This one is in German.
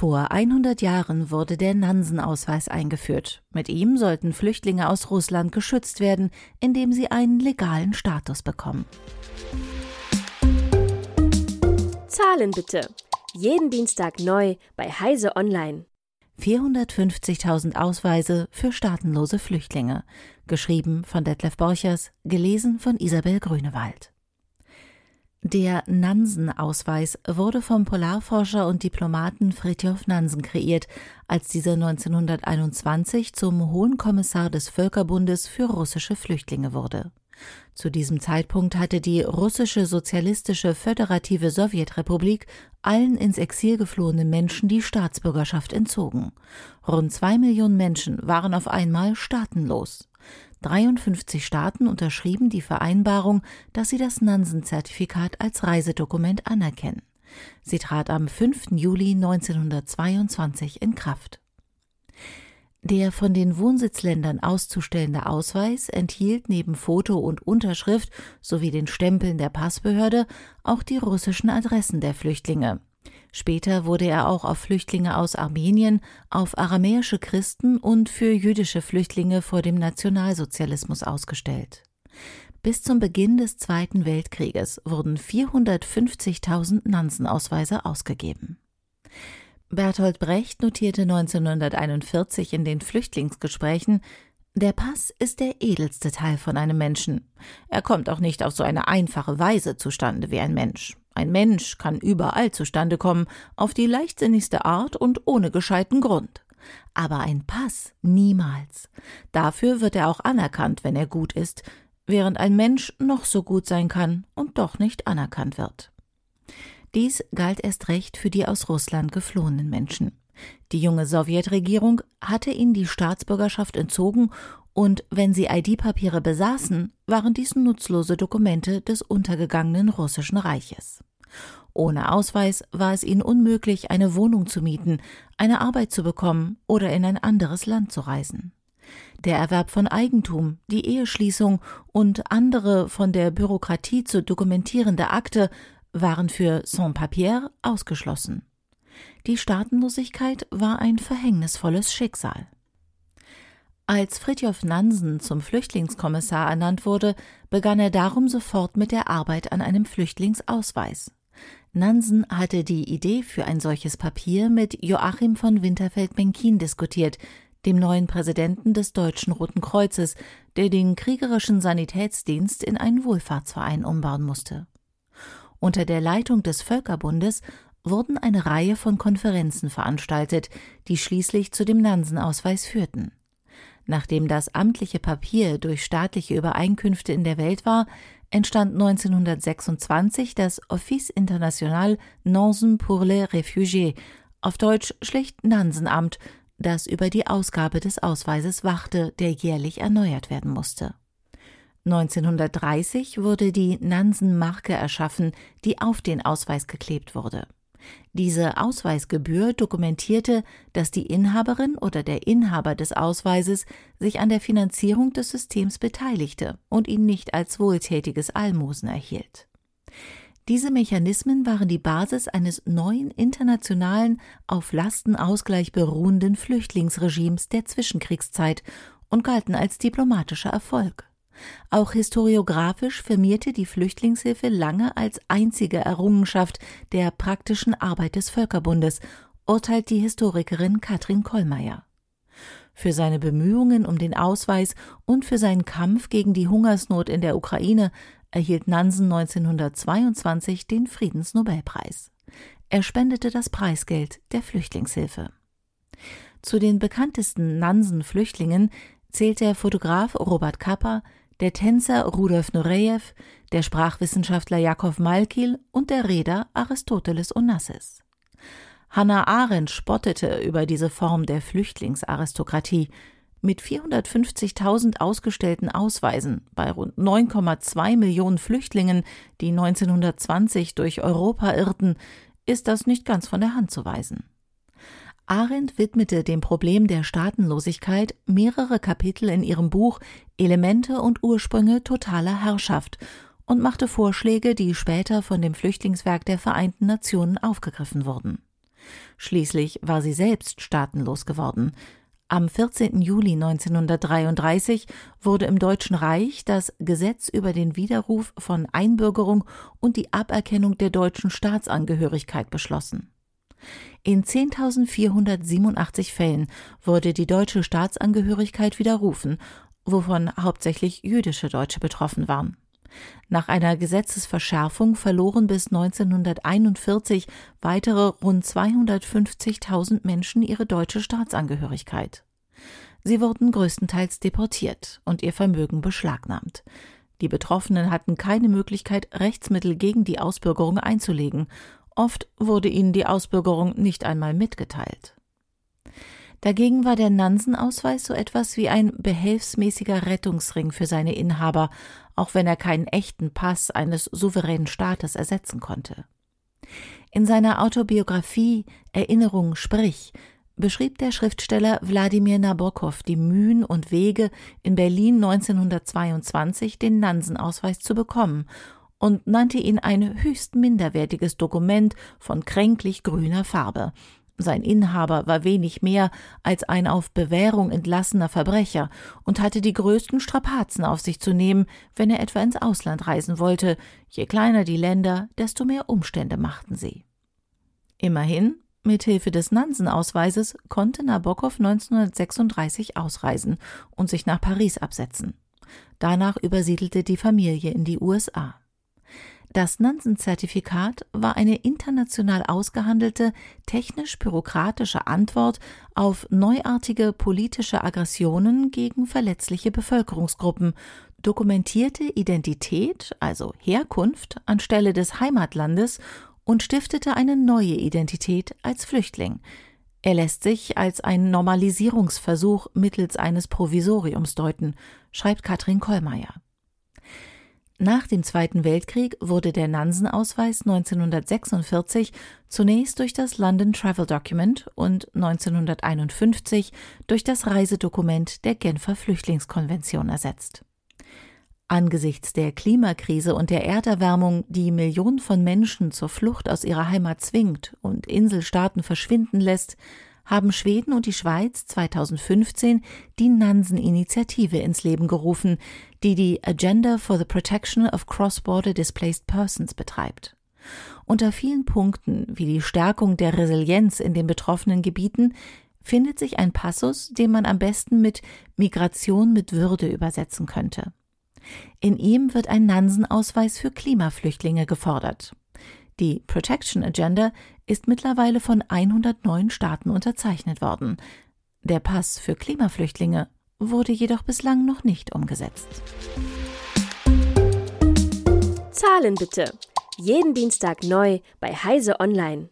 Vor 100 Jahren wurde der Nansen-Ausweis eingeführt. Mit ihm sollten Flüchtlinge aus Russland geschützt werden, indem sie einen legalen Status bekommen. Zahlen bitte. Jeden Dienstag neu bei Heise Online. 450.000 Ausweise für staatenlose Flüchtlinge. Geschrieben von Detlef Borchers, gelesen von Isabel Grünewald. Der Nansen-Ausweis wurde vom Polarforscher und Diplomaten Fridtjof Nansen kreiert, als dieser 1921 zum Hohen Kommissar des Völkerbundes für russische Flüchtlinge wurde. Zu diesem Zeitpunkt hatte die russische sozialistische föderative Sowjetrepublik allen ins Exil geflohenen Menschen die Staatsbürgerschaft entzogen. Rund zwei Millionen Menschen waren auf einmal staatenlos. 53 Staaten unterschrieben die Vereinbarung, dass sie das Nansen-Zertifikat als Reisedokument anerkennen. Sie trat am 5. Juli 1922 in Kraft. Der von den Wohnsitzländern auszustellende Ausweis enthielt neben Foto und Unterschrift sowie den Stempeln der Passbehörde auch die russischen Adressen der Flüchtlinge. Später wurde er auch auf Flüchtlinge aus Armenien, auf aramäische Christen und für jüdische Flüchtlinge vor dem Nationalsozialismus ausgestellt. Bis zum Beginn des Zweiten Weltkrieges wurden 450.000 Nansen-Ausweise ausgegeben. Bertolt Brecht notierte 1941 in den Flüchtlingsgesprächen, der Pass ist der edelste Teil von einem Menschen. Er kommt auch nicht auf so eine einfache Weise zustande wie ein Mensch. Ein Mensch kann überall zustande kommen, auf die leichtsinnigste Art und ohne gescheiten Grund. Aber ein Pass niemals. Dafür wird er auch anerkannt, wenn er gut ist, während ein Mensch noch so gut sein kann und doch nicht anerkannt wird. Dies galt erst recht für die aus Russland geflohenen Menschen. Die junge Sowjetregierung hatte ihnen die Staatsbürgerschaft entzogen und wenn sie ID-Papiere besaßen, waren dies nutzlose Dokumente des untergegangenen russischen Reiches. Ohne Ausweis war es ihnen unmöglich, eine Wohnung zu mieten, eine Arbeit zu bekommen oder in ein anderes Land zu reisen. Der Erwerb von Eigentum, die Eheschließung und andere von der Bürokratie zu dokumentierende Akte waren für Sans-Papier ausgeschlossen. Die Staatenlosigkeit war ein verhängnisvolles Schicksal. Als Fridtjof Nansen zum Flüchtlingskommissar ernannt wurde, begann er darum sofort mit der Arbeit an einem Flüchtlingsausweis. Nansen hatte die Idee für ein solches Papier mit Joachim von Winterfeld-Benkin diskutiert, dem neuen Präsidenten des Deutschen Roten Kreuzes, der den kriegerischen Sanitätsdienst in einen Wohlfahrtsverein umbauen musste. Unter der Leitung des Völkerbundes wurden eine Reihe von Konferenzen veranstaltet, die schließlich zu dem Nansen-Ausweis führten. Nachdem das amtliche Papier durch staatliche Übereinkünfte in der Welt war, entstand 1926 das Office International Nansen pour les Réfugiés, auf Deutsch schlicht Nansenamt, das über die Ausgabe des Ausweises wachte, der jährlich erneuert werden musste. 1930 wurde die Nansen-Marke erschaffen, die auf den Ausweis geklebt wurde. Diese Ausweisgebühr dokumentierte, dass die Inhaberin oder der Inhaber des Ausweises sich an der Finanzierung des Systems beteiligte und ihn nicht als wohltätiges Almosen erhielt. Diese Mechanismen waren die Basis eines neuen internationalen, auf Lastenausgleich beruhenden Flüchtlingsregimes der Zwischenkriegszeit und galten als diplomatischer Erfolg. Auch historiografisch firmierte die Flüchtlingshilfe lange als einzige Errungenschaft der praktischen Arbeit des Völkerbundes, urteilt die Historikerin Katrin Kollmeier. Für seine Bemühungen um den Ausweis und für seinen Kampf gegen die Hungersnot in der Ukraine erhielt Nansen 1922 den Friedensnobelpreis. Er spendete das Preisgeld der Flüchtlingshilfe. Zu den bekanntesten Nansen-Flüchtlingen zählt der Fotograf Robert Kappa, der Tänzer Rudolf Nurejew, der Sprachwissenschaftler Jakov Malkil und der Reeder Aristoteles Onassis. Hannah Arendt spottete über diese Form der Flüchtlingsaristokratie. Mit 450.000 ausgestellten Ausweisen bei rund 9,2 Millionen Flüchtlingen, die 1920 durch Europa irrten, ist das nicht ganz von der Hand zu weisen. Arendt widmete dem Problem der Staatenlosigkeit mehrere Kapitel in ihrem Buch Elemente und Ursprünge totaler Herrschaft und machte Vorschläge, die später von dem Flüchtlingswerk der Vereinten Nationen aufgegriffen wurden. Schließlich war sie selbst staatenlos geworden. Am 14. Juli 1933 wurde im Deutschen Reich das Gesetz über den Widerruf von Einbürgerung und die Aberkennung der deutschen Staatsangehörigkeit beschlossen. In 10.487 Fällen wurde die deutsche Staatsangehörigkeit widerrufen, wovon hauptsächlich jüdische Deutsche betroffen waren. Nach einer Gesetzesverschärfung verloren bis 1941 weitere rund 250.000 Menschen ihre deutsche Staatsangehörigkeit. Sie wurden größtenteils deportiert und ihr Vermögen beschlagnahmt. Die Betroffenen hatten keine Möglichkeit, Rechtsmittel gegen die Ausbürgerung einzulegen. Oft wurde ihnen die Ausbürgerung nicht einmal mitgeteilt. Dagegen war der Nansen-Ausweis so etwas wie ein behelfsmäßiger Rettungsring für seine Inhaber, auch wenn er keinen echten Pass eines souveränen Staates ersetzen konnte. In seiner Autobiografie Erinnerung sprich beschrieb der Schriftsteller Wladimir Nabokov die Mühen und Wege, in Berlin 1922 den Nansen-Ausweis zu bekommen und nannte ihn ein höchst minderwertiges Dokument von kränklich grüner Farbe, sein Inhaber war wenig mehr als ein auf Bewährung entlassener Verbrecher und hatte die größten Strapazen auf sich zu nehmen, wenn er etwa ins Ausland reisen wollte. Je kleiner die Länder, desto mehr Umstände machten sie. Immerhin, mit Hilfe des Nansen-Ausweises konnte Nabokov 1936 ausreisen und sich nach Paris absetzen. Danach übersiedelte die Familie in die USA. Das Nansen-Zertifikat war eine international ausgehandelte, technisch-bürokratische Antwort auf neuartige politische Aggressionen gegen verletzliche Bevölkerungsgruppen, dokumentierte Identität, also Herkunft, anstelle des Heimatlandes und stiftete eine neue Identität als Flüchtling. Er lässt sich als ein Normalisierungsversuch mittels eines Provisoriums deuten, schreibt Katrin Kollmeier. Nach dem Zweiten Weltkrieg wurde der Nansen-Ausweis 1946 zunächst durch das London Travel Document und 1951 durch das Reisedokument der Genfer Flüchtlingskonvention ersetzt. Angesichts der Klimakrise und der Erderwärmung, die Millionen von Menschen zur Flucht aus ihrer Heimat zwingt und Inselstaaten verschwinden lässt, haben Schweden und die Schweiz 2015 die Nansen-Initiative ins Leben gerufen, die die Agenda for the Protection of Cross-Border Displaced Persons betreibt. Unter vielen Punkten wie die Stärkung der Resilienz in den betroffenen Gebieten findet sich ein Passus, den man am besten mit Migration mit Würde übersetzen könnte. In ihm wird ein Nansen-Ausweis für Klimaflüchtlinge gefordert. Die Protection Agenda ist mittlerweile von 109 Staaten unterzeichnet worden. Der Pass für Klimaflüchtlinge wurde jedoch bislang noch nicht umgesetzt. Zahlen bitte. Jeden Dienstag neu bei Heise Online.